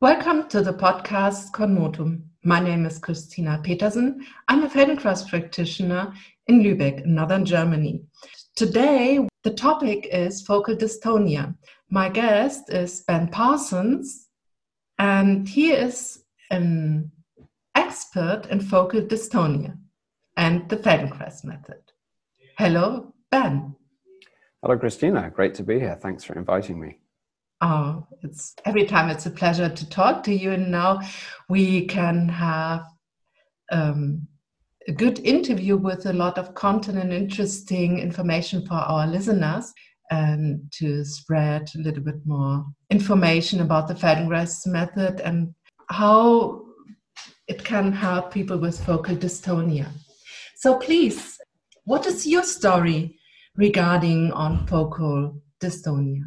Welcome to the podcast Conmotum. My name is Christina Petersen. I'm a Feldenkrais practitioner in Lübeck, northern Germany. Today, the topic is focal dystonia. My guest is Ben Parsons, and he is an expert in focal dystonia and the Feldenkrais method. Hello, Ben. Hello, Christina. Great to be here. Thanks for inviting me. Oh, it's every time it's a pleasure to talk to you. And now we can have um, a good interview with a lot of content and interesting information for our listeners and to spread a little bit more information about the Feldenkrais method and how it can help people with focal dystonia. So please, what is your story regarding on focal dystonia?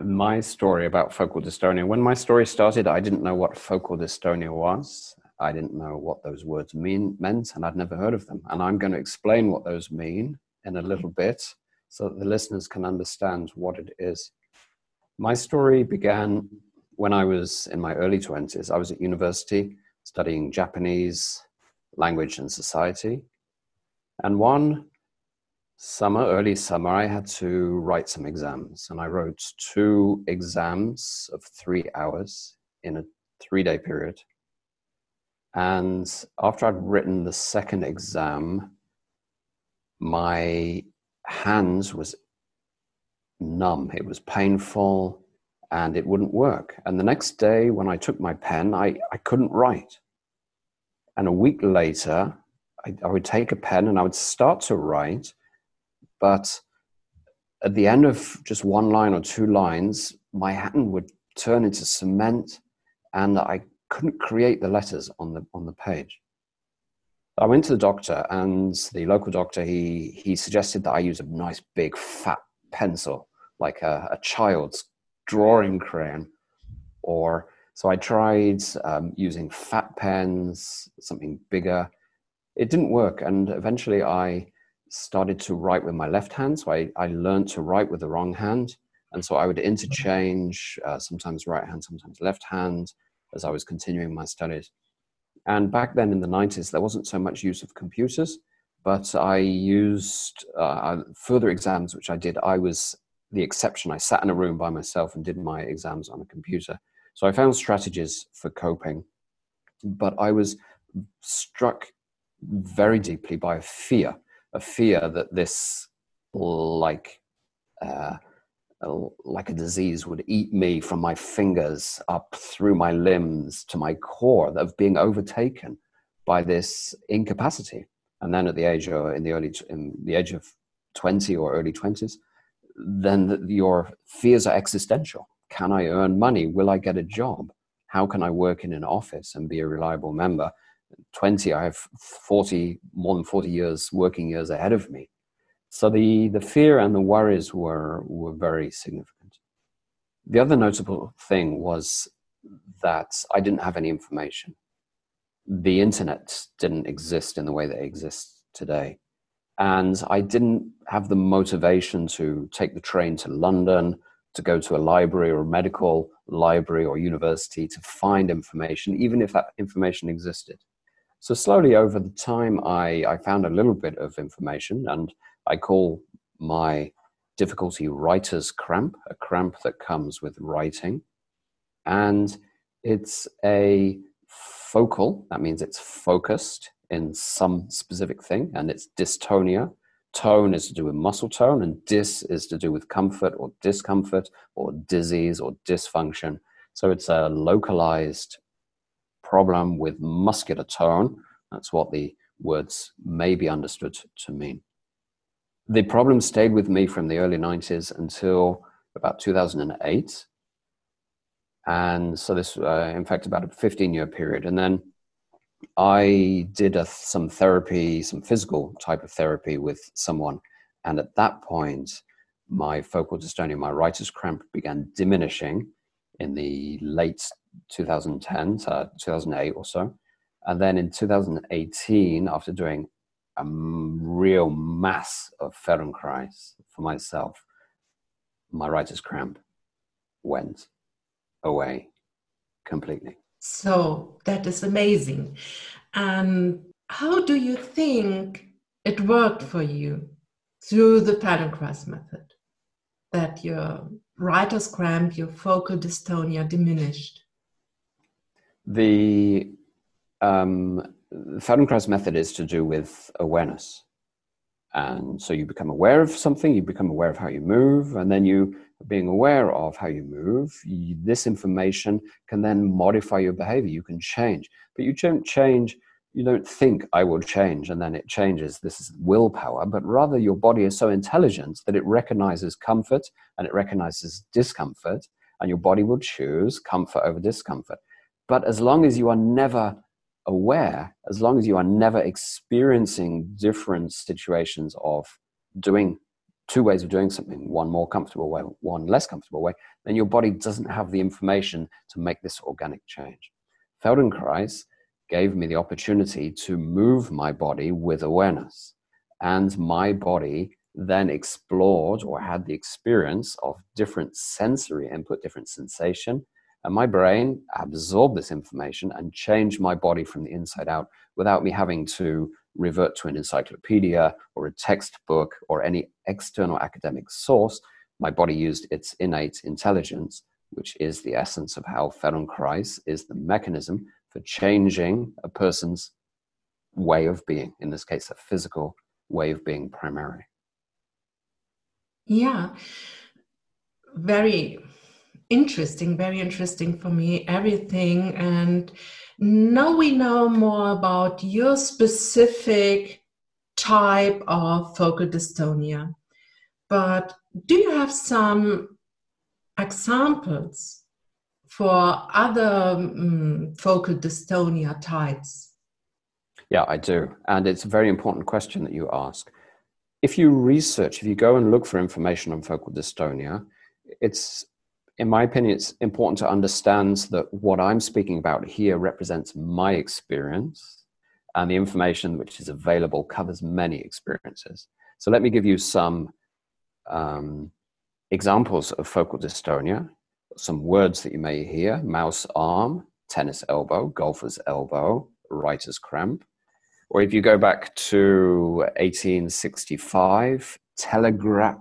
My story about focal dystonia. When my story started, I didn't know what focal dystonia was. I didn't know what those words mean meant, and I'd never heard of them. And I'm going to explain what those mean in a little bit, so that the listeners can understand what it is. My story began when I was in my early twenties. I was at university studying Japanese language and society, and one summer, early summer, I had to write some exams, and I wrote two exams of three hours in a three day period. And after I'd written the second exam, my hands was numb. It was painful and it wouldn't work. And the next day, when I took my pen, I, I couldn't write. And a week later, I, I would take a pen and I would start to write, but at the end of just one line or two lines, my hand would turn into cement and I couldn't create the letters on the, on the page. I went to the doctor, and the local doctor he he suggested that I use a nice big fat pencil, like a, a child's drawing crayon, or so I tried um, using fat pens, something bigger. It didn't work, and eventually I started to write with my left hand. So I, I learned to write with the wrong hand. And so I would interchange, uh, sometimes right hand, sometimes left hand, as I was continuing my studies. And back then in the 90s, there wasn't so much use of computers, but I used uh, further exams, which I did. I was the exception. I sat in a room by myself and did my exams on a computer. So I found strategies for coping, but I was struck very deeply by a fear a fear that this like uh, like a disease would eat me from my fingers up through my limbs to my core of being overtaken by this incapacity. And then at the age of in the early in the age of 20 or early 20s then the, your fears are existential. Can i earn money? Will i get a job? How can i work in an office and be a reliable member 20 i have 40 more than 40 years working years ahead of me. So the the fear and the worries were were very significant. The other notable thing was that i didn't have any information. The internet didn't exist in the way that it exists today. And i didn't have the motivation to take the train to london to go to a library or a medical library or university to find information even if that information existed so slowly over the time, I, I found a little bit of information, and I call my difficulty writer's cramp, a cramp that comes with writing. And it's a focal, that means it's focused in some specific thing, and it's dystonia. Tone is to do with muscle tone, and dis is to do with comfort or discomfort or disease or dysfunction. So it's a localized problem with muscular tone. That's what the words may be understood to mean. The problem stayed with me from the early 90s until about 2008. And so this, uh, in fact, about a 15 year period. And then I did a, some therapy, some physical type of therapy with someone. And at that point, my focal dystonia, my writer's cramp began diminishing in the late 2010 to 2008 or so. And then in 2018, after doing a real mass of Feldenkrais for myself, my writer's cramp went away completely. So that is amazing. And how do you think it worked for you through the Feldenkrais method? That your writer's cramp, your focal dystonia diminished? The um, Feldenkrais method is to do with awareness. And so you become aware of something, you become aware of how you move, and then you, being aware of how you move, you, this information can then modify your behavior. You can change, but you don't change. You don't think I will change and then it changes. This is willpower, but rather your body is so intelligent that it recognizes comfort and it recognizes discomfort, and your body will choose comfort over discomfort. But as long as you are never aware, as long as you are never experiencing different situations of doing two ways of doing something, one more comfortable way, one less comfortable way, then your body doesn't have the information to make this organic change. Feldenkrais gave me the opportunity to move my body with awareness. And my body then explored or had the experience of different sensory input, different sensation, and my brain absorbed this information and changed my body from the inside out without me having to revert to an encyclopedia or a textbook or any external academic source. My body used its innate intelligence, which is the essence of how Feldenkrais is the mechanism for changing a person's way of being, in this case, a physical way of being primarily. Yeah, very interesting, very interesting for me, everything. And now we know more about your specific type of focal dystonia. But do you have some examples for other um, focal dystonia types? Yeah, I do. And it's a very important question that you ask. If you research, if you go and look for information on focal dystonia, it's in my opinion, it's important to understand that what I'm speaking about here represents my experience, and the information which is available covers many experiences. So, let me give you some um, examples of focal dystonia, some words that you may hear mouse arm, tennis elbow, golfer's elbow, writer's cramp. Or if you go back to 1865, telegraph,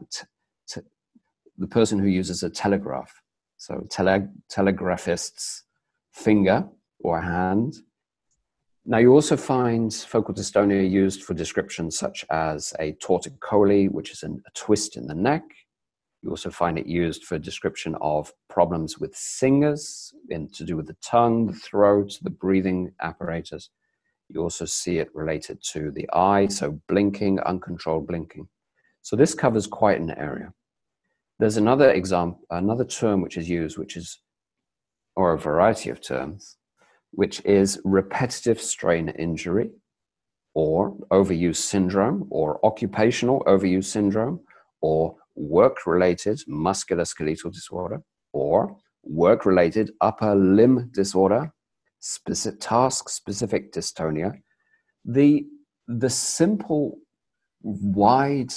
the person who uses a telegraph so tele- telegraphist's finger or hand. Now you also find focal dystonia used for descriptions such as a torticollis, which is an, a twist in the neck. You also find it used for description of problems with singers in, to do with the tongue, the throat, the breathing apparatus. You also see it related to the eye, so blinking, uncontrolled blinking. So this covers quite an area. There's another example, another term which is used, which is, or a variety of terms, which is repetitive strain injury, or overuse syndrome, or occupational overuse syndrome, or work related musculoskeletal disorder, or work related upper limb disorder, specific, task specific dystonia. The, the simple, wide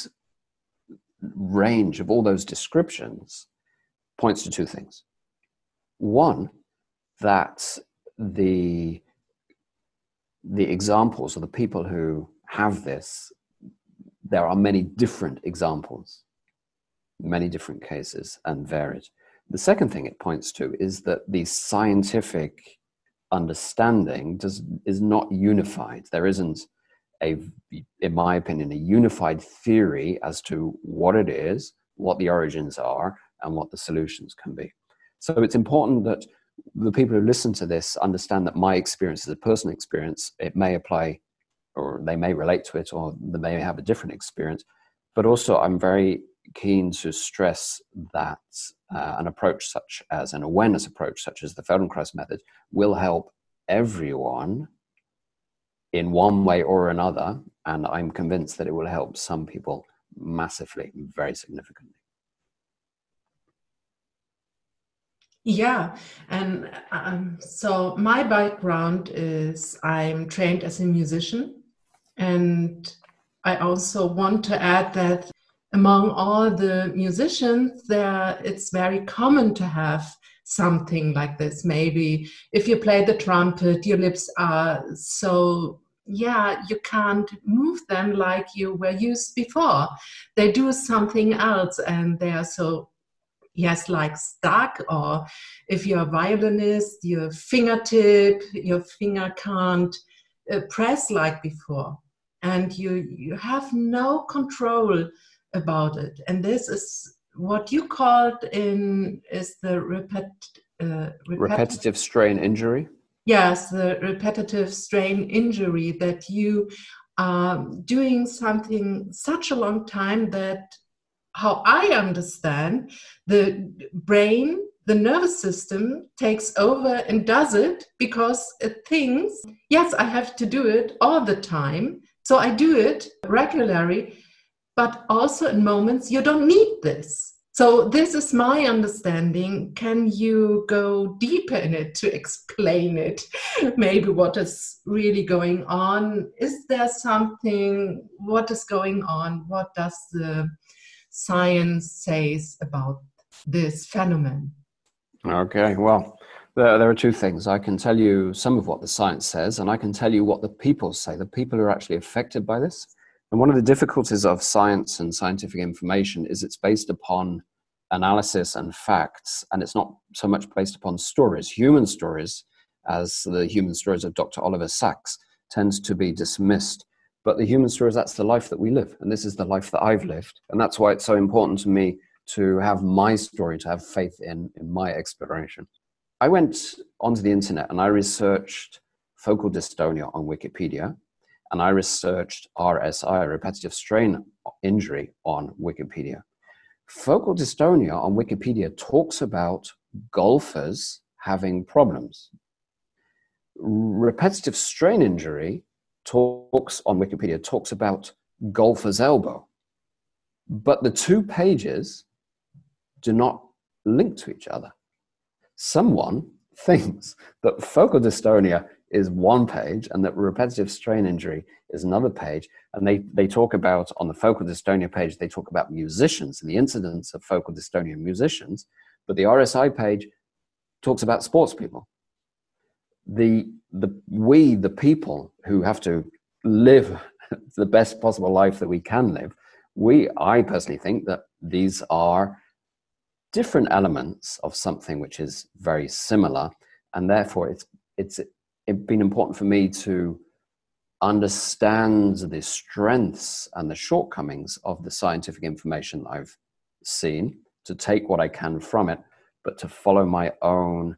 range of all those descriptions points to two things. One, that the the examples of the people who have this, there are many different examples, many different cases, and varied. The second thing it points to is that the scientific understanding does is not unified. There isn't a, in my opinion, a unified theory as to what it is, what the origins are, and what the solutions can be. So it's important that the people who listen to this understand that my experience is a personal experience. It may apply, or they may relate to it, or they may have a different experience. But also, I'm very keen to stress that uh, an approach such as an awareness approach, such as the Feldenkrais method, will help everyone in one way or another. And I'm convinced that it will help some people massively, very significantly. Yeah, and um, so my background is I'm trained as a musician, and I also want to add that among all the musicians, there it's very common to have something like this. Maybe if you play the trumpet, your lips are so yeah, you can't move them like you were used before. They do something else and they are so, yes, like stuck. Or if you're a violinist, your fingertip, your finger can't uh, press like before. And you, you have no control about it. And this is what you called in is the repet, uh, repetitive strain injury yes, the repetitive strain injury that you are doing something such a long time that how I understand the brain, the nervous system takes over and does it because it thinks, yes, I have to do it all the time. So I do it regularly, but also in moments you don't need this. So, this is my understanding. Can you go deeper in it to explain it? Maybe what is really going on? Is there something? What is going on? What does the science says about this phenomenon? Okay, well, there, there are two things. I can tell you some of what the science says, and I can tell you what the people say. The people who are actually affected by this. And one of the difficulties of science and scientific information is it's based upon analysis and facts, and it's not so much based upon stories. Human stories, as the human stories of Dr. Oliver Sacks, tends to be dismissed. But the human stories, that's the life that we live, and this is the life that I've lived. And that's why it's so important to me to have my story, to have faith in, in my exploration. I went onto the internet and I researched focal dystonia on Wikipedia, and I researched RSI, repetitive strain injury, on Wikipedia. Focal dystonia on Wikipedia talks about golfers having problems. Repetitive strain injury talks on Wikipedia talks about golfer's elbow. But the two pages do not link to each other. Someone thinks that focal dystonia is one page and that repetitive strain injury is another page. And they, they talk about, on the focal dystonia page, they talk about musicians and the incidence of focal dystonia in musicians. But the RSI page talks about sports people. The, the, we, the people who have to live the best possible life that we can live, we, I personally think that these are different elements of something which is very similar. And therefore, it's, it's it's been important for me to understand the strengths and the shortcomings of the scientific information I've seen, to take what I can from it, but to follow my own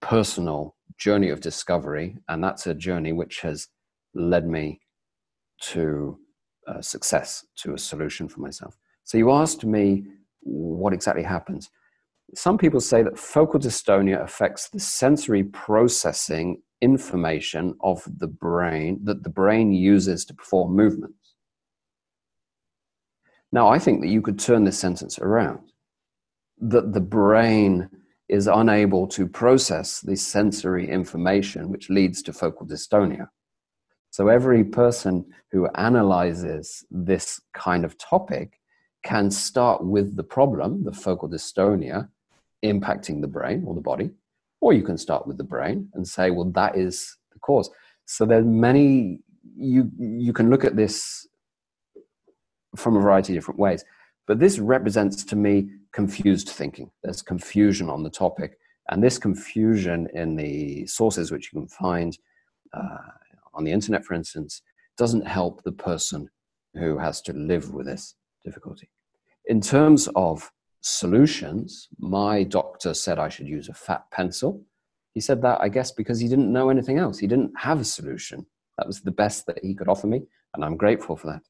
personal journey of discovery. And that's a journey which has led me to uh, success, to a solution for myself. So you asked me what exactly happens. Some people say that focal dystonia affects the sensory processing information of the brain that the brain uses to perform movements. Now, I think that you could turn this sentence around that the brain is unable to process the sensory information which leads to focal dystonia. So, every person who analyzes this kind of topic can start with the problem, the focal dystonia, impacting the brain or the body, or you can start with the brain and say, well, that is the cause. So there are many, you, you can look at this from a variety of different ways. But this represents to me confused thinking. There's confusion on the topic. And this confusion in the sources which you can find uh, on the internet, for instance, doesn't help the person who has to live with this difficulty. In terms of solutions, my doctor said I should use a fat pencil. He said that, I guess, because he didn't know anything else. He didn't have a solution. That was the best that he could offer me, and I'm grateful for that.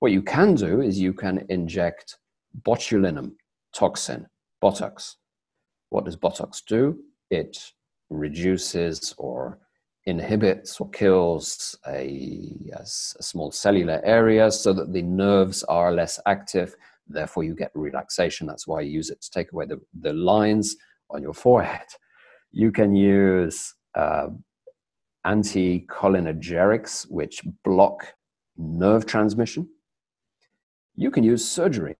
What you can do is you can inject botulinum toxin, Botox. What does Botox do? It reduces or inhibits or kills a, a, small cellular area so that the nerves are less active Therefore, you get relaxation. That's why you use it to take away the, the lines on your forehead. You can use uh, anticholinergics, which block nerve transmission. You can use surgery.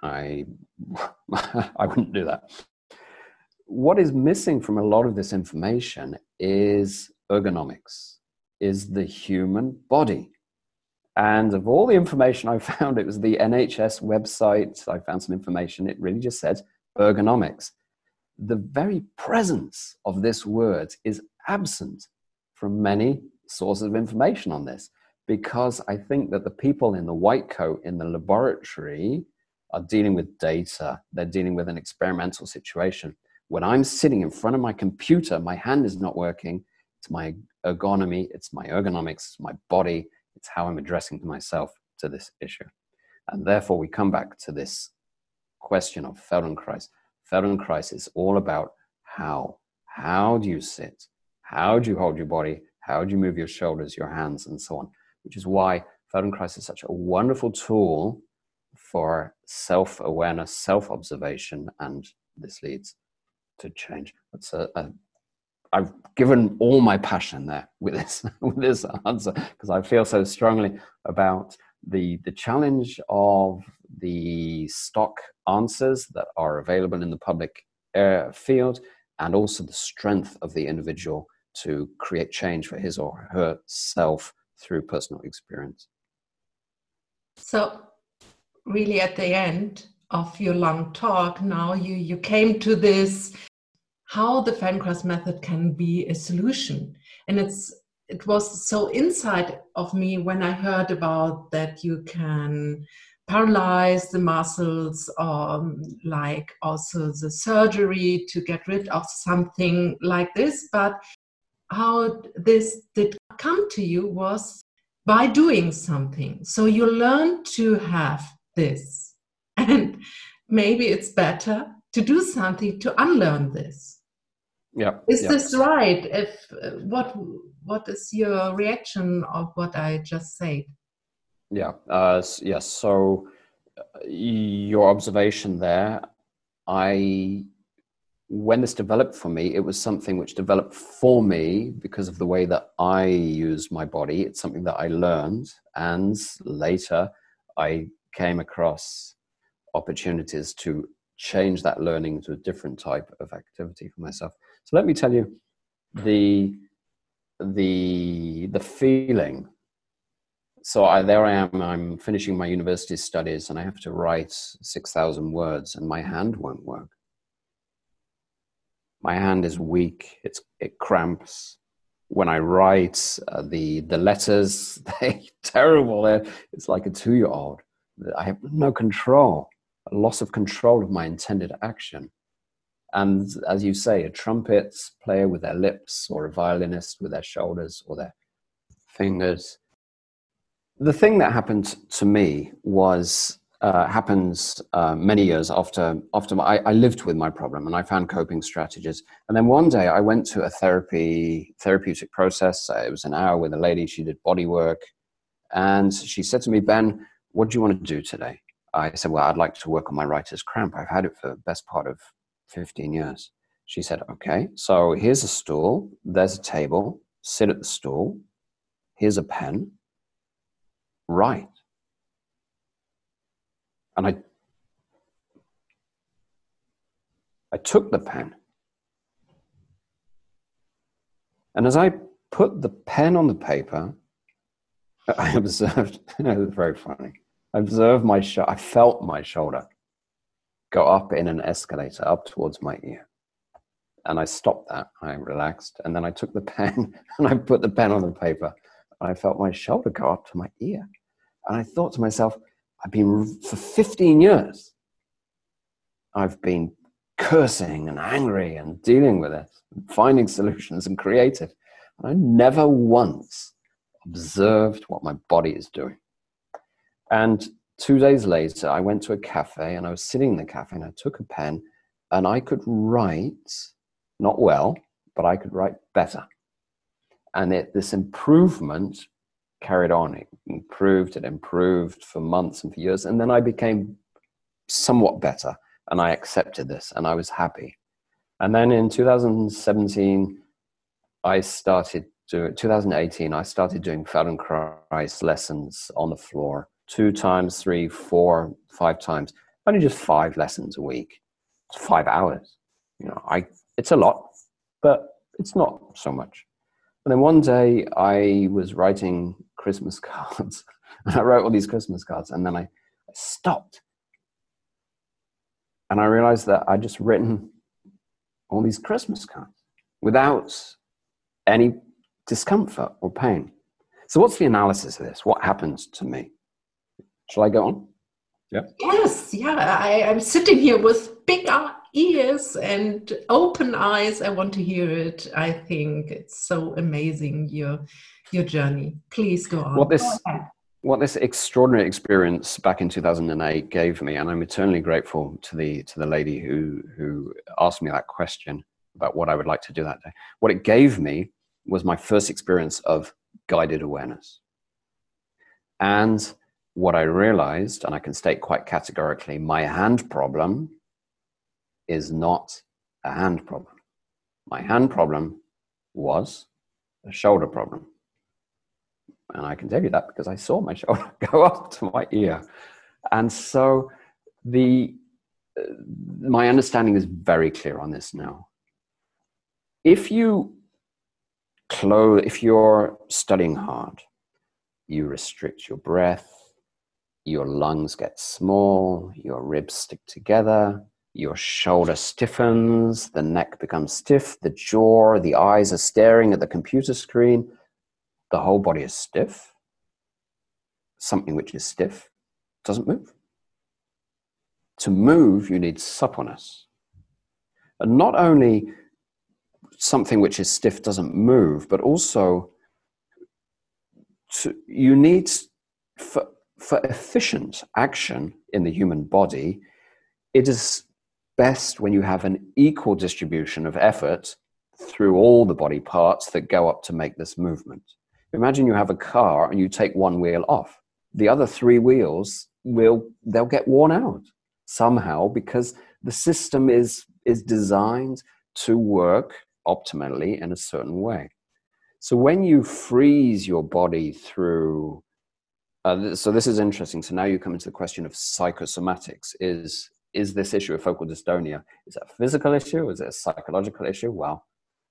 I, I wouldn't do that. What is missing from a lot of this information is ergonomics, is the human body. And of all the information I found, it was the NHS website. I found some information. It really just said ergonomics. The very presence of this word is absent from many sources of information on this because I think that the people in the white coat in the laboratory are dealing with data, they're dealing with an experimental situation. When I'm sitting in front of my computer, my hand is not working. It's my ergonomy, it's my ergonomics, my body, it's how I'm addressing to myself to this issue. And therefore, we come back to this question of Feldenkrais. Feldenkrais is all about how. How do you sit? How do you hold your body? How do you move your shoulders, your hands, and so on? Which is why Feldenkrais is such a wonderful tool for self awareness, self observation, and this leads to change. That's a, a I've given all my passion there with this with this answer because I feel so strongly about the the challenge of the stock answers that are available in the public uh, field and also the strength of the individual to create change for his or herself through personal experience. So, really, at the end of your long talk, now you you came to this how the Feldenkrais method can be a solution, and it's it was so inside of me when I heard about that you can paralyze the muscles or like also the surgery to get rid of something like this but how this did come to you was by doing something. So you learn to have this. And maybe it's better to do something to unlearn this. Yeah. Is yeah. this right? If what what is your reaction of what I just said? Yeah. Uh, yes. So uh, your observation there, I when this developed for me, it was something which developed for me because of the way that I use my body. It's something that I learned, and later I came across opportunities to change that learning to a different type of activity for myself. So let me tell you the the the feeling. So I, there I am. I'm finishing my university studies, and I have to write six thousand words, and my hand won't work my hand is weak. It's, it cramps. When I write uh, the the letters, they're terrible. They're, it's like a two year old. I have no control, loss of control of my intended action. And as you say, a trumpet player with their lips, or a violinist with their shoulders or their fingers. The thing that happened to me was uh, happens uh, many years after after my, I, I, lived with my problem and I found coping strategies. And then one day I went to a therapy therapeutic process. Uh, it was an hour with a lady. She did body work, and she said to me, "Ben, what do you want to do today?" I said, "Well, I'd like to work on my writer's cramp. I've had it for the best part of 15 years." She said, "Okay, so here's a stool. There's a table. Sit at the stool. Here's a pen. Write." And I, I took the pen. And as I put the pen on the paper, I observed, it was very funny. I observed my shoulder, I felt my shoulder go up in an escalator up towards my ear. And I stopped that. I relaxed. And then I took the pen and I put the pen on the paper. And I felt my shoulder go up to my ear. And I thought to myself, I've been, for 15 years, I've been cursing and angry and dealing with it, finding solutions and creative. And I never once observed what my body is doing. And two days later, I went to a cafe and I was sitting in the cafe and I took a pen and I could write, not well, but I could write better. And it, this improvement carried on. It improved, it improved for months and for years. And then I became somewhat better and I accepted this and I was happy. And then in 2017, I started doing, 2018, I started doing Feldenkrais lessons on the floor two times, three, four, five times, only just five lessons a week, five hours. You know, I it's a lot, but it's not so much. And then one day I was writing Christmas cards, and I wrote all these Christmas cards, and then I, I stopped, and I realized that I'd just written all these Christmas cards without any discomfort or pain. So, what's the analysis of this? What happens to me? Shall I go on? Yeah. Yes, yeah. I, I'm sitting here with big ears and open eyes. I want to hear it. I think it's so amazing your your journey. Please go on. What this what this extraordinary experience back in 2008 gave me, and I'm eternally grateful to the to the lady who who asked me that question about what I would like to do that day. What it gave me was my first experience of guided awareness. And what I realized, and I can state quite categorically, my hand problem is not a hand problem. My hand problem was a shoulder problem. And I can tell you that because I saw my shoulder go up to my ear. And so the uh, my understanding is very clear on this now. If you close if you're studying hard, you restrict your breath, your lungs get small, your ribs stick together, your shoulder stiffens, the neck becomes stiff, the jaw, the eyes are staring at the computer screen, the whole body is stiff. Something which is stiff doesn't move. To move, you need suppleness. And not only something which is stiff doesn't move, but also to, you need for for efficient action in the human body, it is best when you have an equal distribution of effort through all the body parts that go up to make this movement. Imagine you have a car and you take one wheel off. The other three wheels will they'll get worn out somehow because the system is is designed to work optimally in a certain way. So when you freeze your body through uh, so this is interesting. So now you come into the question of psychosomatics. Is is this issue of focal dystonia is it a physical issue? Is it a psychological issue? Well,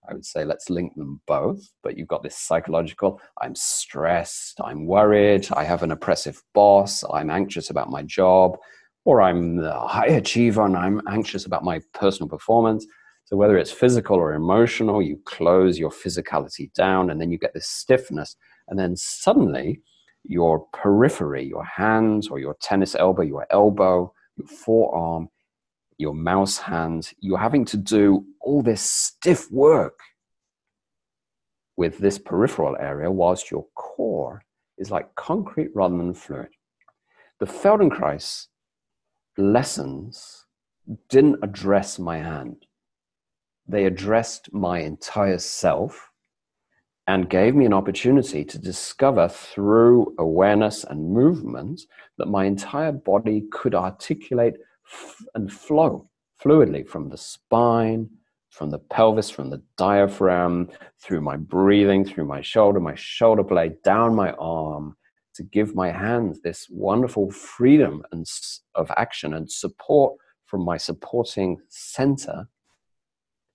I would say let's link them both. But you've got this psychological. I'm stressed. I'm worried. I have an oppressive boss. I'm anxious about my job, or I'm a high achiever and I'm anxious about my personal performance. So whether it's physical or emotional, you close your physicality down, and then you get this stiffness, and then suddenly your periphery, your hands or your tennis elbow, your elbow, your forearm, your mouse hand, you're having to do all this stiff work with this peripheral area, whilst your core is like concrete rather than fluid. The Feldenkrais lessons didn't address my hand, they addressed my entire self and gave me an opportunity to discover through awareness and movement that my entire body could articulate f- and flow fluidly from the spine, from the pelvis, from the diaphragm, through my breathing, through my shoulder, my shoulder blade, down my arm, to give my hands this wonderful freedom and of action and support from my supporting center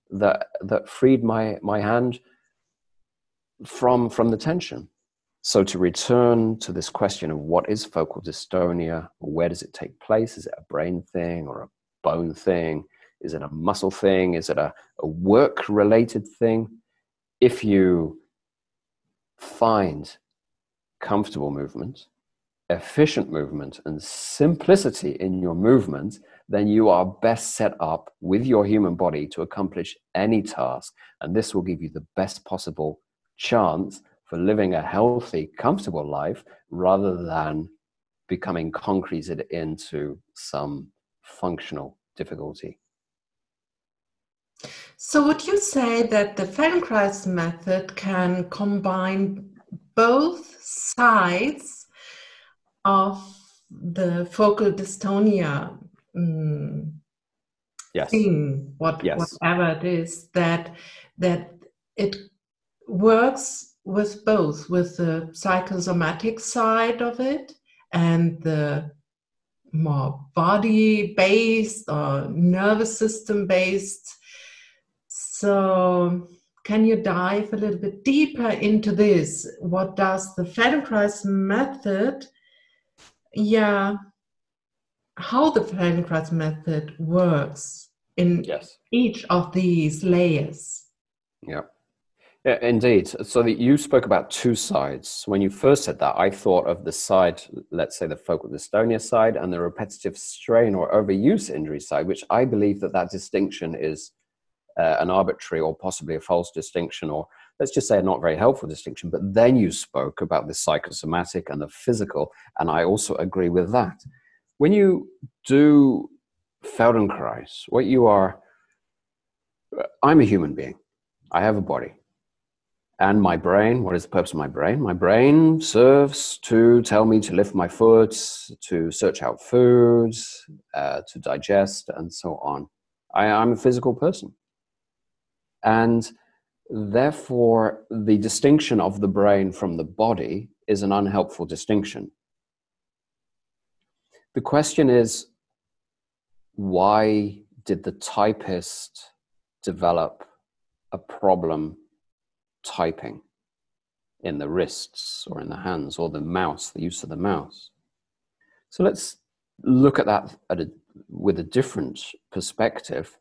that that freed my my hand from from the tension. So to return to this question of what is focal dystonia, where does it take place? Is it a brain thing or a bone thing? Is it a muscle thing? Is it a, a work related thing? If you find comfortable movement, efficient movement, and simplicity in your movement, then you are best set up with your human body to accomplish any task. And this will give you the best possible chance for living a healthy, comfortable life rather than becoming concreted into some functional difficulty. So, would you say that the Feldenkrais method can combine both sides of the focal dystonia um, yes. thing, what, yes. whatever it is, that that it works with both, with the psychosomatic side of it and the more body based or nervous system based So, can you dive a little bit deeper into this? What does the Feldenkrais method, yeah, how the Feldenkrais method works in yes. each of these layers? Yeah. Indeed. So you spoke about two sides. When you first said that, I thought of the side, let's say the focal dystonia side, and the repetitive strain or overuse injury side, which I believe that that distinction is uh, an arbitrary or possibly a false distinction, or let's just say a not very helpful distinction. But then you spoke about the psychosomatic and the physical, and I also agree with that. When you do Feldenkrais, what you are, I'm a human being. I have a body and my brain. What is the purpose of my brain? My brain serves to tell me to lift my foot to search out foods uh, to digest and so on. I, i'm a physical person. And therefore the distinction of the brain from the body is an unhelpful distinction. The question is why did the typist develop a problem typing in the wrists or in the hands or the mouse, the use of the mouse. So let's look at that at a, with a different perspective.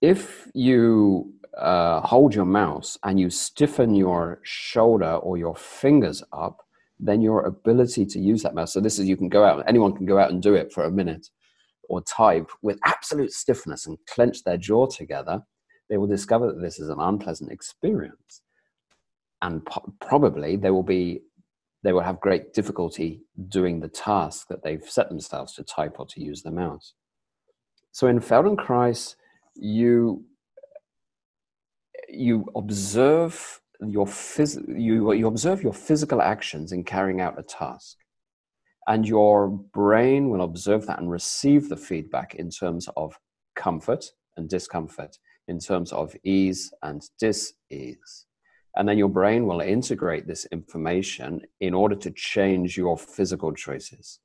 If you uh, hold your mouse and you stiffen your shoulder or your fingers up, then your ability to use that mouse. So this is you can go out. Anyone can go out and do it for a minute, or type with absolute stiffness and clench their jaw together they will discover that this is an unpleasant experience. And po- probably they will be they will have great difficulty doing the task that they've set themselves to type or to use the mouse. So in Feldenkrais, you you observe your phys- you, you observe your physical actions in carrying out a task and your brain will observe that and receive the feedback in terms of comfort and discomfort in terms of ease and dis-ease. And then your brain will integrate this information in order to change your physical choices.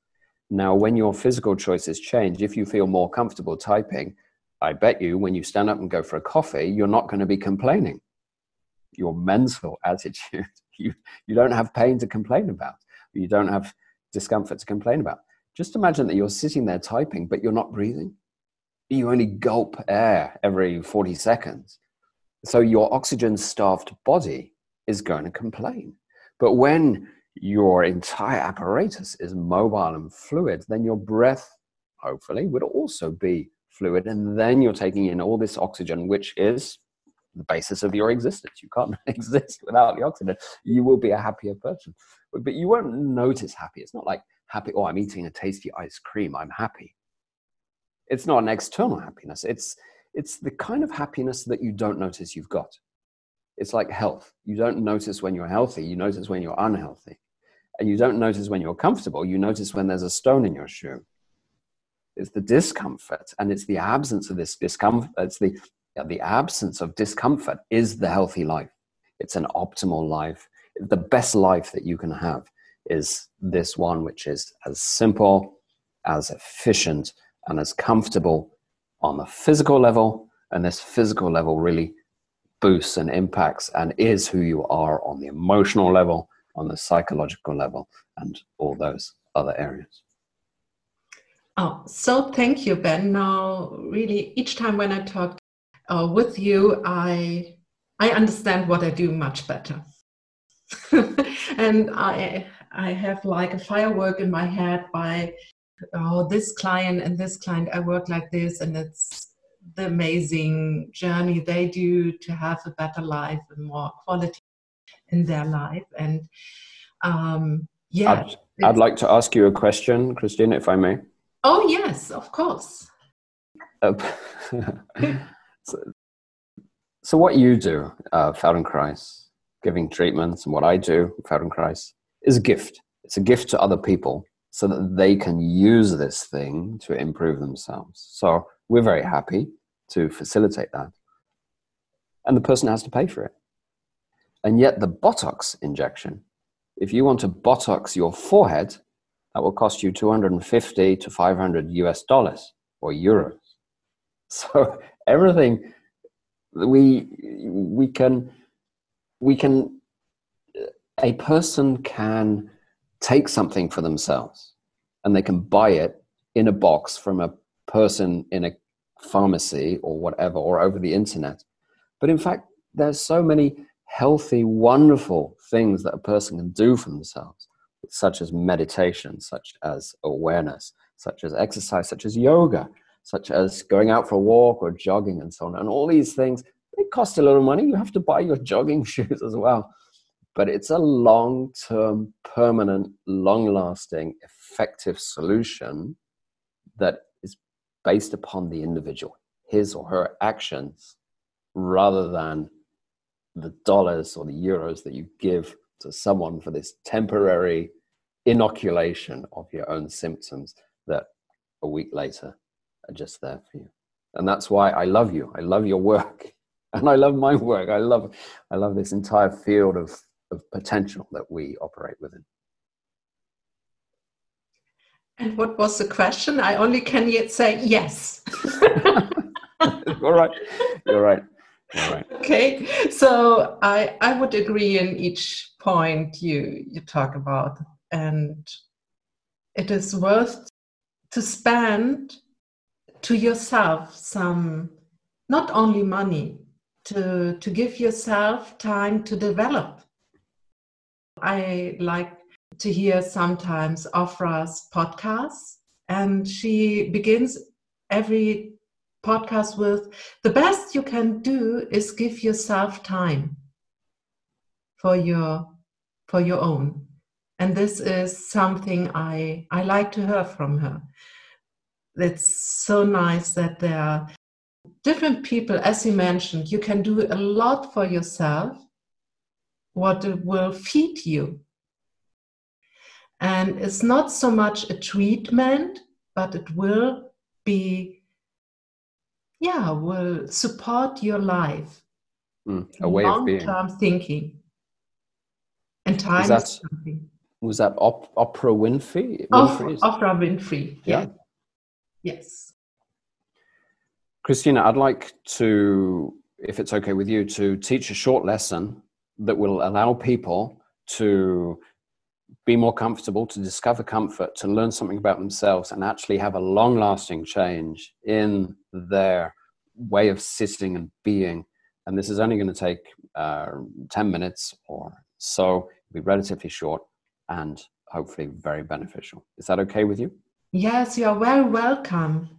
Now, when your physical choices change, if you feel more comfortable typing, I bet you when you stand up and go for a coffee, you're not going to be complaining. Your mental attitude, you, you don't have pain to complain about, you don't have discomfort to complain about. Just imagine that you're sitting there typing, but you're not breathing you only gulp air every 40 seconds. So your oxygen starved body is going to complain. But when your entire apparatus is mobile and fluid, then your breath, hopefully, would also be fluid. And then you're taking in all this oxygen, which is the basis of your existence. You can't exist without the oxygen. You will be a happier person. But you won't notice happy. It's not like happy, oh, I'm eating a tasty ice cream. I'm happy it's not an external happiness. It's it's the kind of happiness that you don't notice you've got. It's like health. You don't notice when you're healthy you notice when you're unhealthy. And you don't notice when you're comfortable you notice when there's a stone in your shoe. It's the discomfort and it's the absence of this discomfort it's the yeah, the absence of discomfort is the healthy life. It's an optimal life. The best life that you can have is this one which is as simple as efficient and as comfortable on the physical level. And this physical level really boosts and impacts and is who you are on the emotional level, on the psychological level, and all those other areas. Oh, so thank you, Ben. Now, really, each time when I talk uh, with you, I I understand what I do much better, and I I have like a firework in my head by oh, this client and this client, I work like this, and it's the amazing journey they do to have a better life and more quality in their life. And um, yeah. I'd, I'd like to ask you a question, Christine, if I may. Oh, yes, of course. Uh, so, so, what you do, uh, Feldenkrais, giving treatments, and what I do, Feldenkrais, is a gift. It's a gift to other people so that they can use this thing to improve themselves. So we're very happy to facilitate that. And the person has to pay for it. And yet, the Botox injection, if you want to Botox your forehead, that will cost you 250 to 500 US dollars or euros. So everything We we can we can a person can take something for themselves and they can buy it in a box from a person in a pharmacy or whatever or over the internet. But in fact there's so many healthy wonderful things that a person can do for themselves such as meditation such as awareness such as exercise such as yoga such as going out for a walk or jogging and so on. And all these things they cost a little money. You have to buy your jogging shoes as well but it's a long term, permanent, long lasting, effective solution that is based upon the individual, his or her actions, rather than the dollars or the euros that you give to someone for this temporary inoculation of your own symptoms that a week later are just there for you. And that's why I love you. I love your work. And I love my work. I love I love this entire field of of potential that we operate within. And what was the question? I only can yet say yes. All right. You're right. You're right. Okay. So I I would agree in each point you you talk about. And it is worth to spend to yourself some not only money, to to give yourself time to develop I like to hear sometimes Ofra's podcasts, and she begins every podcast with the best you can do is give yourself time for your for your own. And this is something i i like to hear from her. It's so nice that there are different people as you mentioned you can do a lot for yourself what it will feed you. And it's not so much a treatment, but it will be, yeah, will support your life. Mm, a way of being. Long-term thinking. And time was that, Was that op- Oprah Winfrey? Winfrey? Oprah Winfrey. Yeah. yeah. Yes. Christina, I'd like to, if it's okay with you, to teach a short lesson that will allow people to be more comfortable, to discover comfort, to learn something about themselves, and actually have a long lasting change in their way of sitting and being. And this is only going to take uh, 10 minutes or so, be relatively short and hopefully very beneficial. Is that okay with you? Yes, you are very welcome.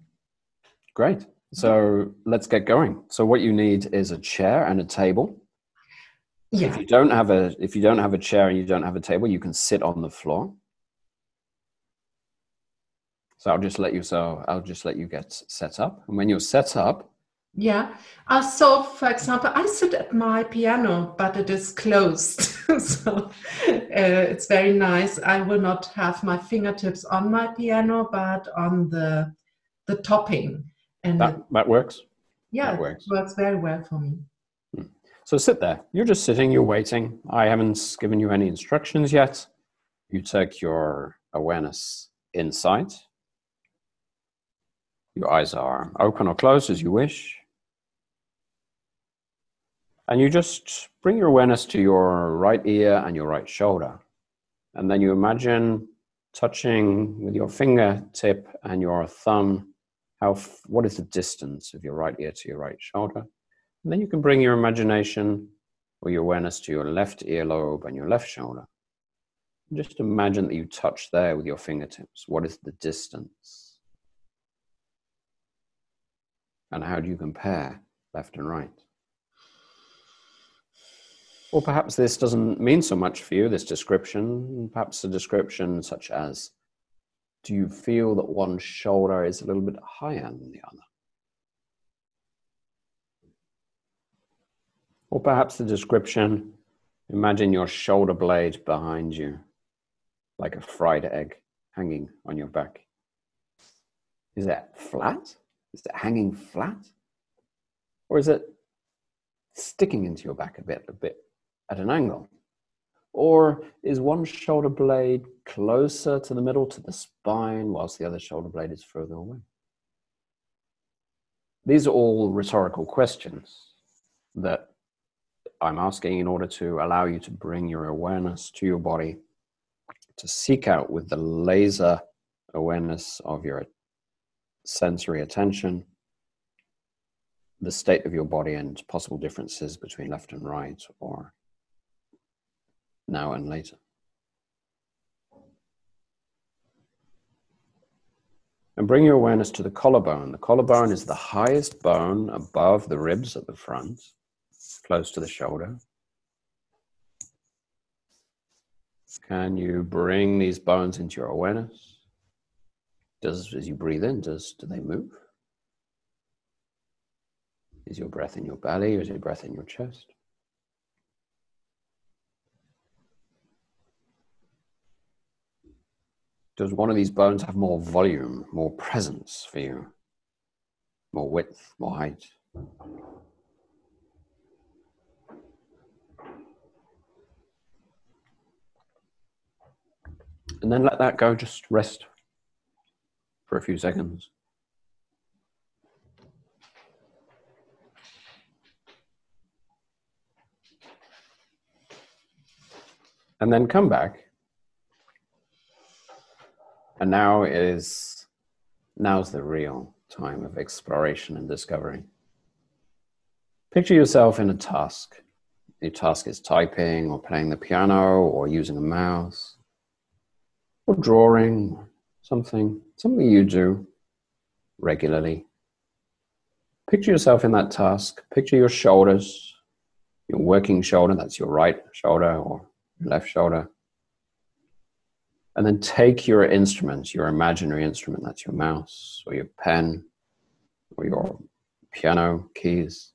Great. So let's get going. So, what you need is a chair and a table. Yeah. If you don't have a if you don't have a chair and you don't have a table, you can sit on the floor. So I'll just let you so I'll just let you get set up. And when you're set up, yeah. Uh, so, for example, I sit at my piano, but it is closed. so uh, it's very nice. I will not have my fingertips on my piano, but on the the topping. And that, that works. Yeah, that works. works very well for me. So sit there. You're just sitting, you're waiting. I haven't given you any instructions yet. You take your awareness inside. Your eyes are open or closed as you wish. And you just bring your awareness to your right ear and your right shoulder. And then you imagine touching with your fingertip and your thumb how what is the distance of your right ear to your right shoulder and then you can bring your imagination or your awareness to your left earlobe and your left shoulder. Just imagine that you touch there with your fingertips. What is the distance? And how do you compare left and right? Or perhaps this doesn't mean so much for you, this description. Perhaps a description such as Do you feel that one shoulder is a little bit higher than the other? Or perhaps the description imagine your shoulder blade behind you, like a fried egg hanging on your back. Is that flat? Is it hanging flat? Or is it sticking into your back a bit, a bit at an angle? Or is one shoulder blade closer to the middle, to the spine, whilst the other shoulder blade is further away? These are all rhetorical questions that I'm asking in order to allow you to bring your awareness to your body, to seek out with the laser awareness of your sensory attention the state of your body and possible differences between left and right or now and later. And bring your awareness to the collarbone. The collarbone is the highest bone above the ribs at the front, close to the shoulder. Can you bring these bones into your awareness? Does as you breathe in, does do they move? Is your breath in your belly or is your breath in your chest? Does one of these bones have more volume, more presence for you? More width, more height? And then let that go, just rest for a few seconds. And then come back and now is now's the real time of exploration and discovery. Picture yourself in a task. Your task is typing or playing the piano or using a mouse or drawing something, something you do regularly. Picture yourself in that task. Picture your shoulders, your working shoulder, that's your right shoulder or left shoulder. And then take your instrument, your imaginary instrument, that's your mouse or your pen or your piano keys.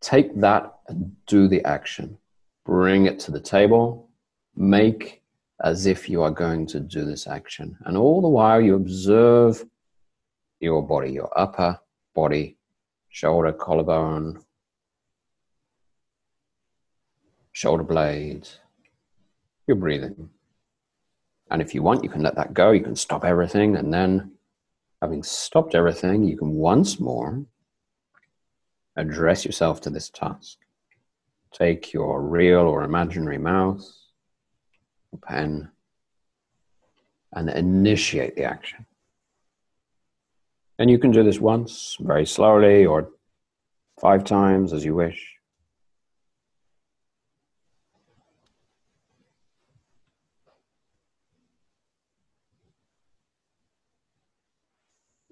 Take that and do the action. Bring it to the table. Make as if you are going to do this action. And all the while, you observe your body, your upper body, shoulder, collarbone, shoulder blades, your breathing. And if you want, you can let that go. You can stop everything. And then, having stopped everything, you can once more address yourself to this task. Take your real or imaginary mouse, pen, and initiate the action. And you can do this once, very slowly, or five times as you wish.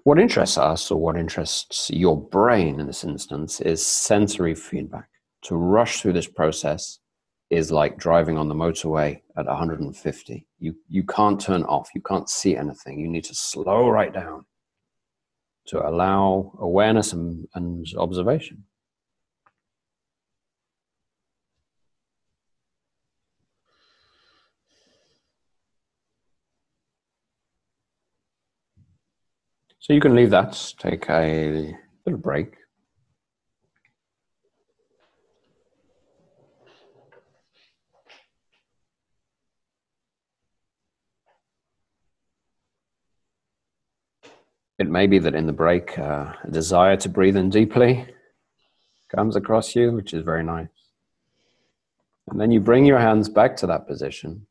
What interests us, or what interests your brain in this instance, is sensory feedback. To rush through this process is like driving on the motorway at 150. You, you can't turn off, you can't see anything. You need to slow right down to allow awareness and, and observation. So you can leave that, take a little break. It may be that in the break, uh, a desire to breathe in deeply comes across you, which is very nice. And then you bring your hands back to that position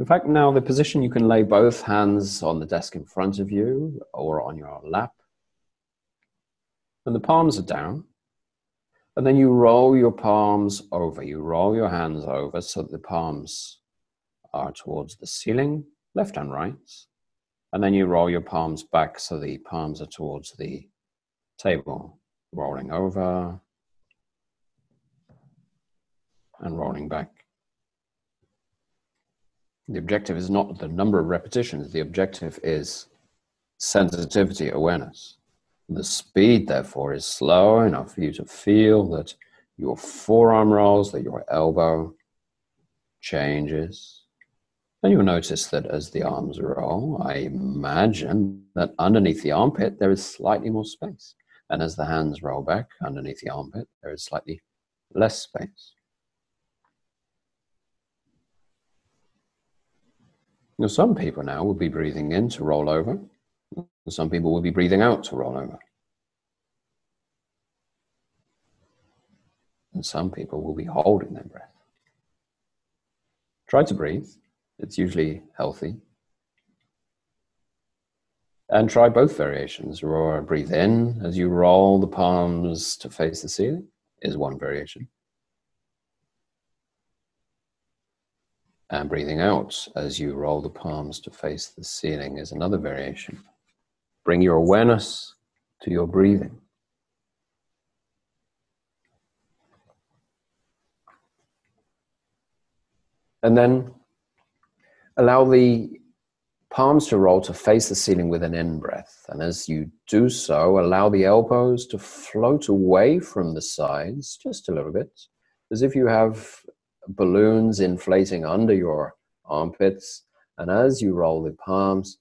in fact, now the position you can lay both hands on the desk in front of you or on your lap. And the palms are down. And then you roll your palms over. You roll your hands over so that the palms are towards the ceiling, left and right. And then you roll your palms back so the palms are towards the table, rolling over and rolling back. The objective is not the number of repetitions, the objective is sensitivity awareness. The speed, therefore, is slow enough for you to feel that your forearm rolls, that your elbow changes. And you'll notice that as the arms roll, I imagine that underneath the armpit there is slightly more space. And as the hands roll back underneath the armpit, there is slightly less space. Now, some people now will be breathing in to roll over, some people will be breathing out to roll over. And some people will be holding their breath. Try to breathe, it's usually healthy. And try both variations. Roar, breathe in as you roll the palms to face the ceiling, is one variation. And breathing out as you roll the palms to face the ceiling is another variation. Bring your awareness to your breathing. And then allow the palms to roll to face the ceiling with an in breath. And as you do so, allow the elbows to float away from the sides just a little bit, as if you have balloons inflating under your armpits. And as you roll the palms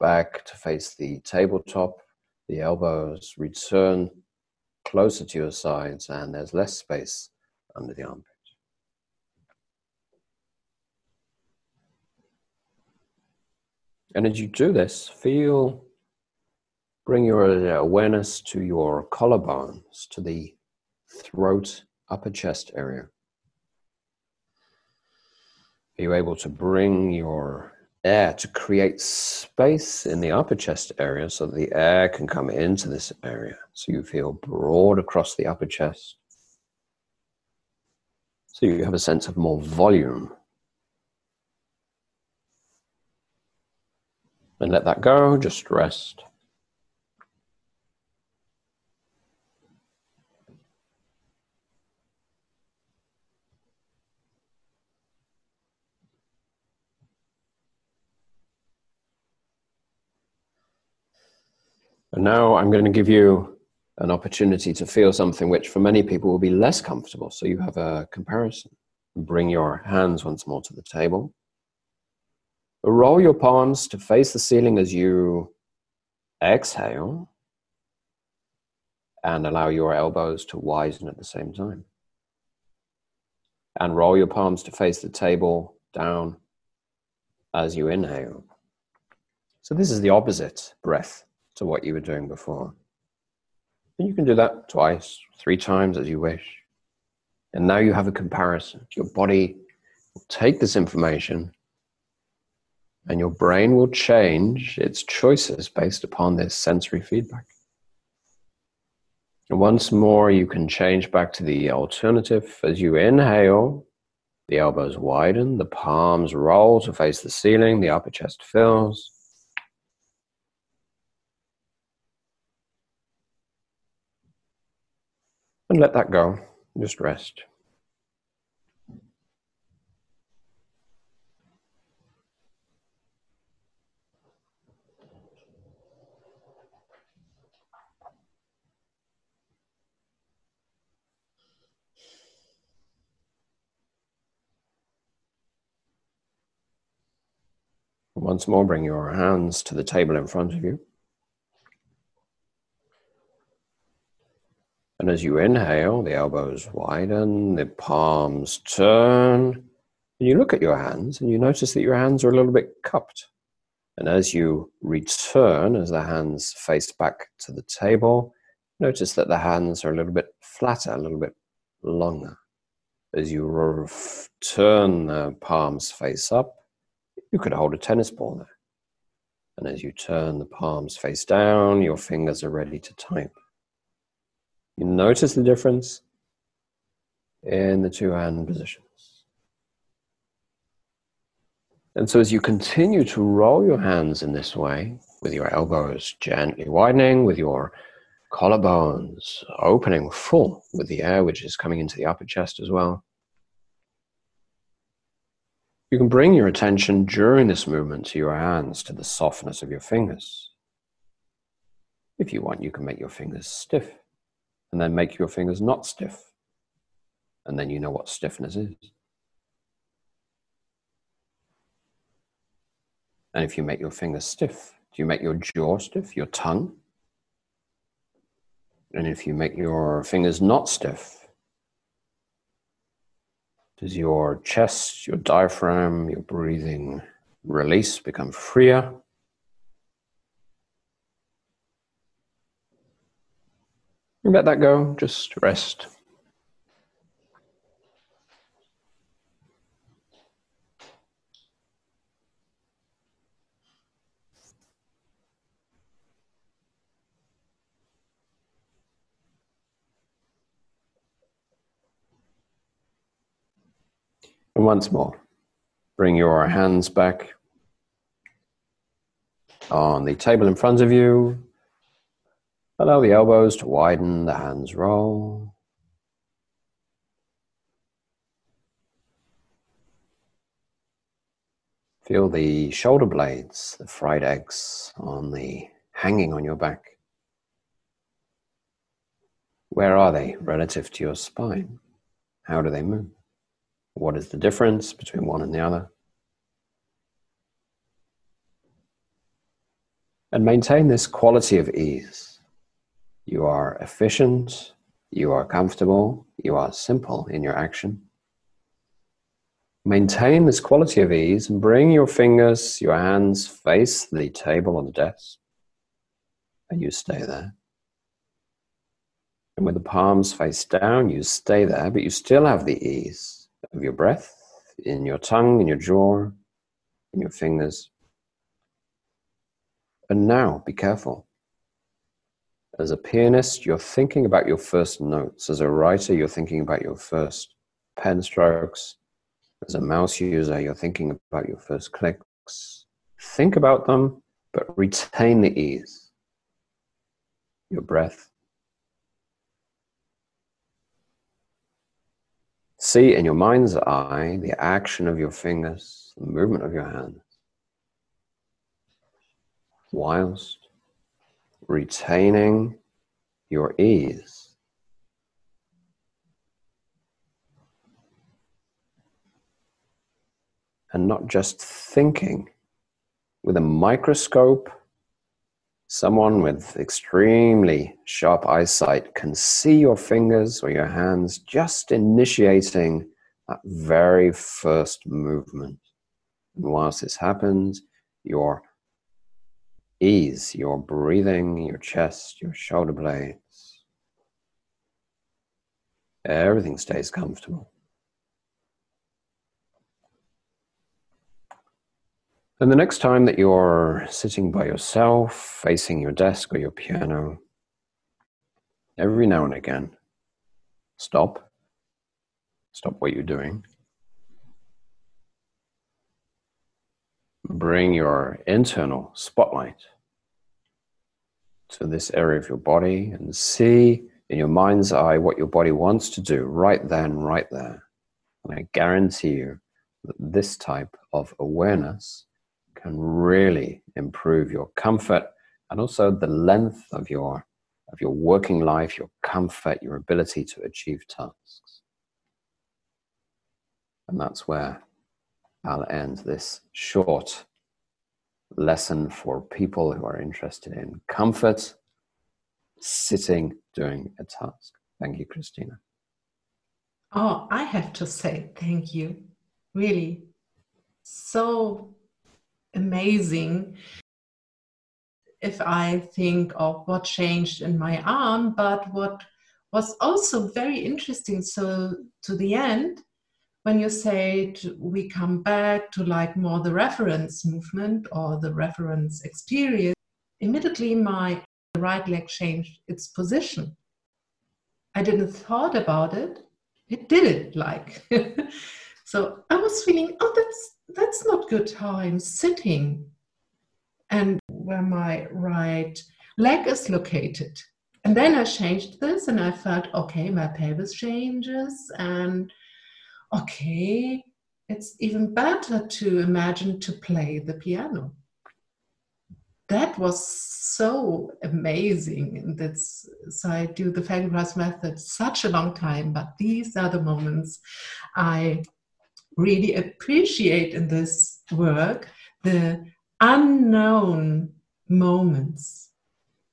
back to face the tabletop, the elbows return closer to your sides and there's less space under the armpit. And as you do this, feel, bring your uh, awareness to your collarbones, to the throat, upper chest area. Are you able to bring your air to create space in the upper chest area so that the air can come into this area? So you feel broad across the upper chest. So you have a sense of more volume. And let that go, just rest. And now I'm going to give you an opportunity to feel something which for many people will be less comfortable. So you have a comparison. Bring your hands once more to the table. Roll your palms to face the ceiling as you exhale and allow your elbows to widen at the same time. And roll your palms to face the table down as you inhale. So, this is the opposite breath to what you were doing before. And you can do that twice, three times as you wish. And now you have a comparison. Your body will take this information and your brain will change its choices based upon this sensory feedback. And once more, you can change back to the alternative. As you inhale, the elbows widen, the palms roll to face the ceiling, the upper chest fills. And let that go. Just rest. Once more, bring your hands to the table in front of you. And as you inhale, the elbows widen, the palms turn. And you look at your hands and you notice that your hands are a little bit cupped. And as you return, as the hands face back to the table, notice that the hands are a little bit flatter, a little bit longer. As you turn the palms face up, you could hold a tennis ball there. And as you turn the palms face down, your fingers are ready to type. You notice the difference in the two hand positions. And so, as you continue to roll your hands in this way, with your elbows gently widening, with your collarbones opening full, with the air which is coming into the upper chest as well, you can bring your attention during this movement to your hands, to the softness of your fingers. If you want, you can make your fingers stiff and then make your fingers not stiff. And then you know what stiffness is. And if you make your fingers stiff, do you make your jaw stiff, your tongue? And if you make your fingers not stiff, does your chest, your diaphragm, your breathing release become freer? let that go, just rest. And once more, bring your hands back on the table in front of you. Allow the elbows to widen, the hands roll. Feel the shoulder blades, the fried eggs on the hanging on your back. Where are they relative to your spine? How do they move? What is the difference between one and the other? And maintain this quality of ease. You are efficient, you are comfortable, you are simple in your action. Maintain this quality of ease and bring your fingers, your hands face the table or the desk. And you stay there. And with the palms face down, you stay there, but you still have the ease of your breath in your tongue, in your jaw, in your fingers. And now, be careful. As a pianist, you're thinking about your first notes. As a writer, you're thinking about your first pen strokes. As a mouse user, you're thinking about your first clicks. Think about them, but retain the ease. Your breath. See in your mind's eye the action of your fingers, the movement of your hands, whilst retaining your ease. and not just thinking. With a microscope, someone with extremely sharp eyesight can see your fingers or your hands just initiating that very first movement. And whilst this happens, your ease, your breathing, your chest, your shoulder blades, everything stays comfortable. And the next time that you're sitting by yourself, facing your desk or your piano, every now and again, stop. Stop what you're doing. Bring your internal spotlight to this area of your body and see in your mind's eye what your body wants to do right then, right there. And I guarantee you that this type of awareness can really improve your comfort and also the length of your of your working life, your comfort, your ability to achieve tasks. And that's where I'll end this short lesson for people who are interested in comfort, sitting doing a task. Thank you, Christina. Oh, I have to say thank you. Really, so amazing if I think of what changed in my arm, but what was also very interesting. So, to the end, when you say we come back to like more the reference movement or the reference experience, immediately my right leg changed its position. I didn't thought about it. It did it like. so I was feeling, oh, that's that's not good how I'm sitting and where my right leg is located. And then I changed this and I felt, okay, my pelvis changes and okay, it's even better to imagine to play the piano. That was so amazing. That's so I do the Feldenkrais method such a long time, but these are the moments I really appreciate in this work the unknown moments.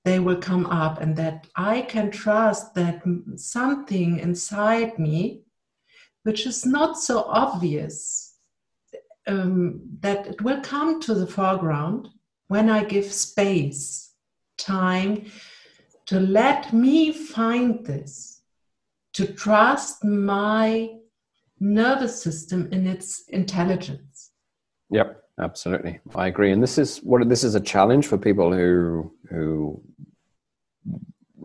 They will come up and that i can trust that something inside me which is not so obvious um, that it will come to the foreground when i give space time to let me find this to trust my nervous system in its intelligence. Yep, absolutely. I agree. And this is what this is a challenge for people who who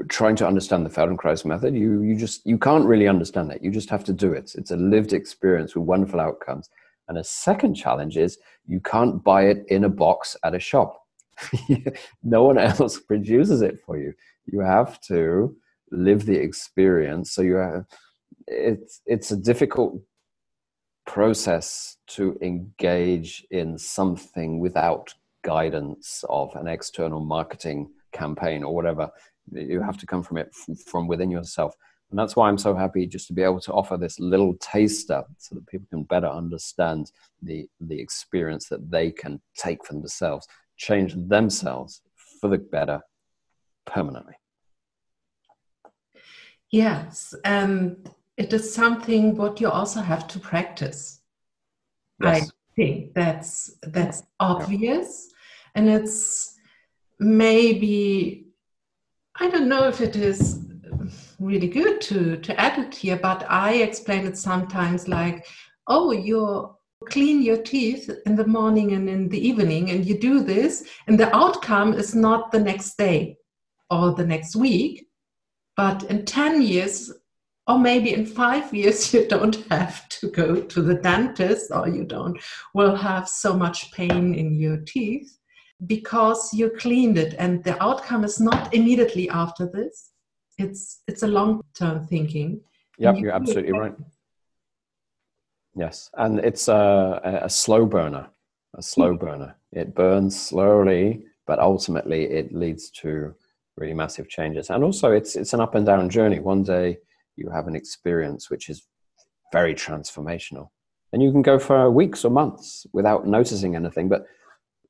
trying to understand the Feldenkrais method, you you just you can't really understand it. You just have to do it. It's a lived experience with wonderful outcomes. And a second challenge is you can't buy it in a box at a shop. no one else produces it for you. You have to live the experience. So you have it's it's a difficult process to engage in something without guidance of an external marketing campaign or whatever. You have to come from it from within yourself. And that's why i'm so happy just to be able to offer this little taster so that people can better understand the the experience that they can take for themselves change themselves for the better permanently. Yes and it is something what you also have to practice. Yes. i think that's that's obvious. And it's maybe I don't know if it is really good to to add it here, but I explain it sometimes like, oh, you clean your teeth in the morning and in the evening, and you do this, and the outcome is not the next day or the next week, but in 10 years or maybe in five years you don't have to go to the dentist or you don't will have so much pain in your teeth because you cleaned it. And the outcome is not immediately after this. It's it's a long term thinking yep you are absolutely right. Yes and it's a, a slow burner a slow burner. It burns slowly but ultimately it leads to really massive changes. And also it's it's an up and down journey. One day you have an experience which is very transformational and you can go for weeks or months without noticing anything but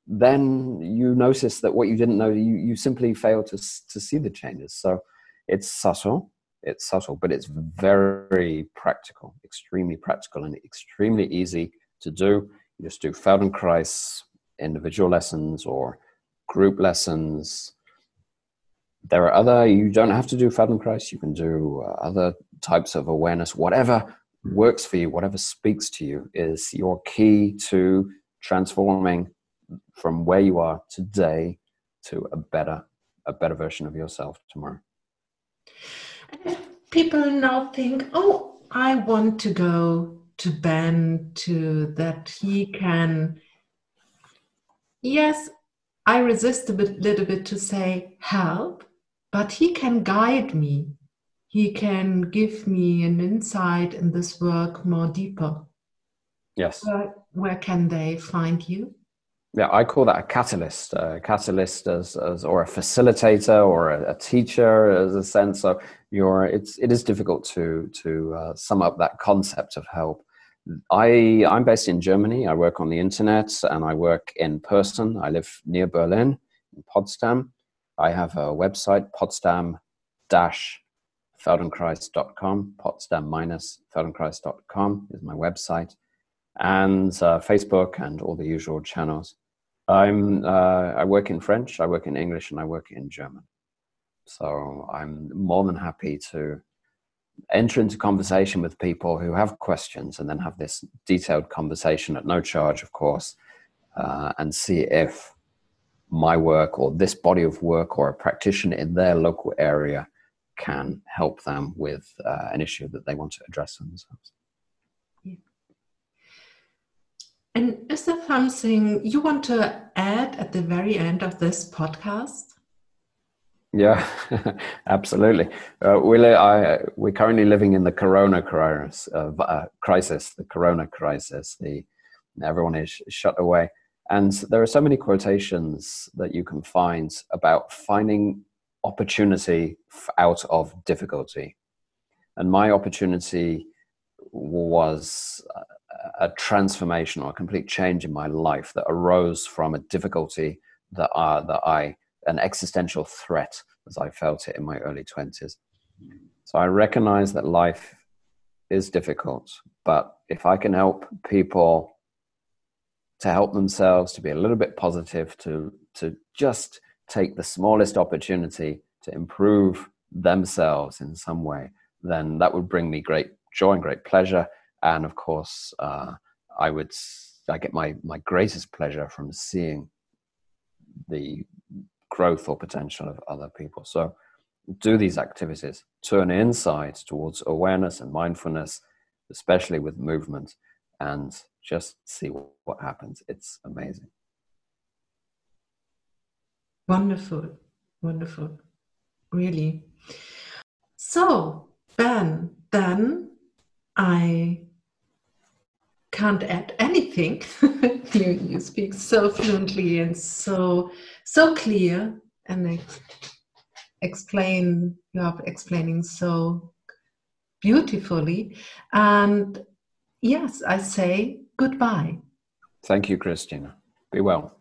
then you notice that what you didn't know, you, you simply fail to, to see the changes. So it's subtle, it's subtle, but it's very practical, extremely practical and extremely easy to do. You just do Feldenkrais individual lessons or group lessons. There are other, you don't have to do Feldenkrais, you can do uh, other types of awareness, whatever works for you, whatever speaks to you is your key to transforming from where you are today to a better a better version of yourself tomorrow. People now think oh i want to go to ben to that he can. Yes i resist a bit, little bit to say help but he can guide me he can give me an insight in this work more deeper yes where, where can they find you yeah, I call that a catalyst, a catalyst as, as or a facilitator or a, a teacher as a sense. So you're, it's, it is difficult to, to uh, sum up that concept of help. I, I'm based in Germany. I work on the internet and I work in person. I live near Berlin, in Potsdam. I have a website, potsdam-feldenkrais.com, potsdam-feldenkrais.com is my website, and uh, Facebook and all the usual channels. I'm uh, I work in French, I work in English, and I work in German. So I'm more than happy to enter into conversation with people who have questions, and then have this detailed conversation at no charge, of course, uh, and see if my work or this body of work or a practitioner in their local area can help them with uh, an issue that they want to address themselves. And is there something you want to add at the very end of this podcast? Yeah, absolutely. Uh, we're, I, we're currently living in the corona crisis, uh, uh, crisis, the corona crisis. The, everyone is shut away. And there are so many quotations that you can find about finding opportunity out of difficulty. And my opportunity was uh, a transformation or a complete change in my life that arose from a difficulty that I, that I an existential threat as I felt it in my early 20s. So I recognize that life is difficult, but if I can help people to help themselves to be a little bit positive, to, to just take the smallest opportunity to improve themselves in some way, then that would bring me great joy and great pleasure. And of course uh, i would i get my my greatest pleasure from seeing the growth or potential of other people. So do these activities, turn inside towards awareness and mindfulness, especially with movement, and just see what happens. It's amazing. Wonderful, wonderful, really. So, Ben, then I can't add anything. you, you speak so fluently and so so clear, and explain you are explaining so beautifully. And yes, I say goodbye. Thank you, Christina. Be well.